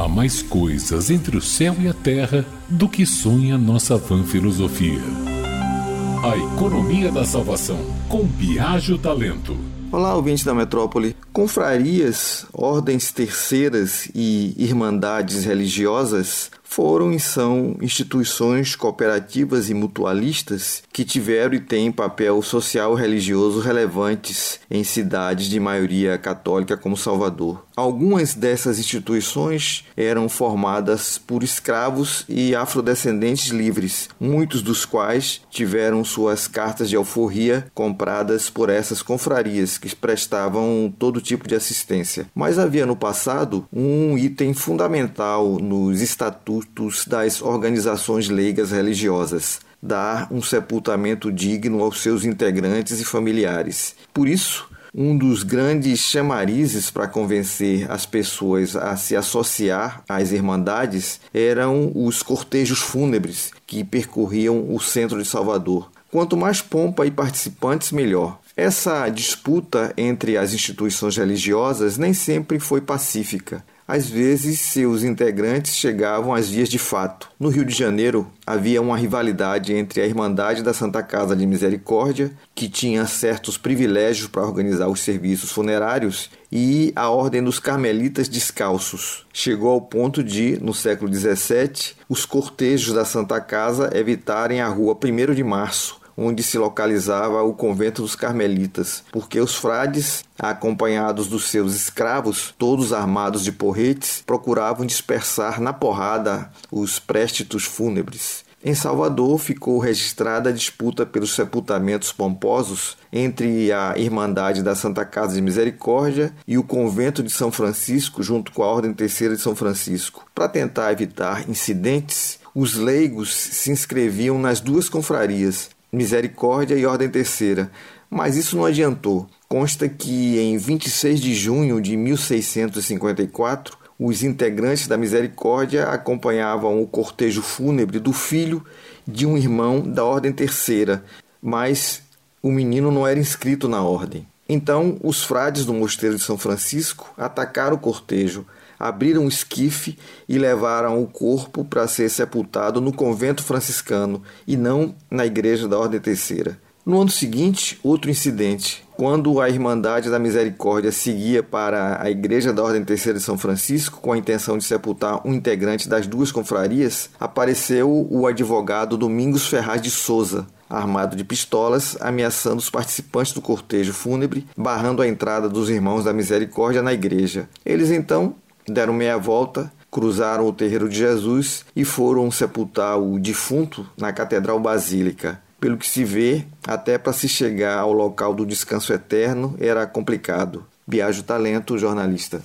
Há mais coisas entre o céu e a terra do que sonha nossa vã filosofia. A economia da salvação, com Biagio Talento. Olá, ouvintes da metrópole. Confrarias, ordens terceiras e irmandades religiosas foram e são instituições cooperativas e mutualistas que tiveram e têm papel social e religioso relevantes em cidades de maioria católica como Salvador. Algumas dessas instituições eram formadas por escravos e afrodescendentes livres, muitos dos quais tiveram suas cartas de alforria compradas por essas confrarias que prestavam todo tipo de assistência. Mas havia no passado um item fundamental nos estatutos estatutos das organizações leigas religiosas, dar um sepultamento digno aos seus integrantes e familiares. Por isso, um dos grandes chamarizes para convencer as pessoas a se associar às irmandades eram os cortejos fúnebres que percorriam o centro de Salvador. Quanto mais pompa e participantes, melhor. Essa disputa entre as instituições religiosas nem sempre foi pacífica. Às vezes, seus integrantes chegavam às vias de fato. No Rio de Janeiro, havia uma rivalidade entre a Irmandade da Santa Casa de Misericórdia, que tinha certos privilégios para organizar os serviços funerários, e a Ordem dos Carmelitas Descalços. Chegou ao ponto de, no século XVII, os cortejos da Santa Casa evitarem a rua 1 de Março, onde se localizava o convento dos carmelitas, porque os frades, acompanhados dos seus escravos, todos armados de porretes, procuravam dispersar na porrada os préstitos fúnebres. Em Salvador ficou registrada a disputa pelos sepultamentos pomposos entre a Irmandade da Santa Casa de Misericórdia e o Convento de São Francisco, junto com a Ordem Terceira de São Francisco. Para tentar evitar incidentes, os leigos se inscreviam nas duas confrarias Misericórdia e Ordem Terceira, mas isso não adiantou. Consta que em 26 de junho de 1654, os integrantes da Misericórdia acompanhavam o cortejo fúnebre do filho de um irmão da Ordem Terceira, mas o menino não era inscrito na ordem. Então, os frades do Mosteiro de São Francisco atacaram o cortejo, abriram o esquife e levaram o corpo para ser sepultado no convento franciscano e não na igreja da Ordem Terceira. No ano seguinte, outro incidente. Quando a Irmandade da Misericórdia seguia para a Igreja da Ordem Terceira de São Francisco com a intenção de sepultar um integrante das duas confrarias, apareceu o advogado Domingos Ferraz de Souza, armado de pistolas, ameaçando os participantes do cortejo fúnebre, barrando a entrada dos irmãos da Misericórdia na igreja. Eles então deram meia volta, cruzaram o terreiro de Jesus e foram sepultar o defunto na Catedral Basílica. Pelo que se vê, até para se chegar ao local do descanso eterno era complicado. Biagio Talento, jornalista.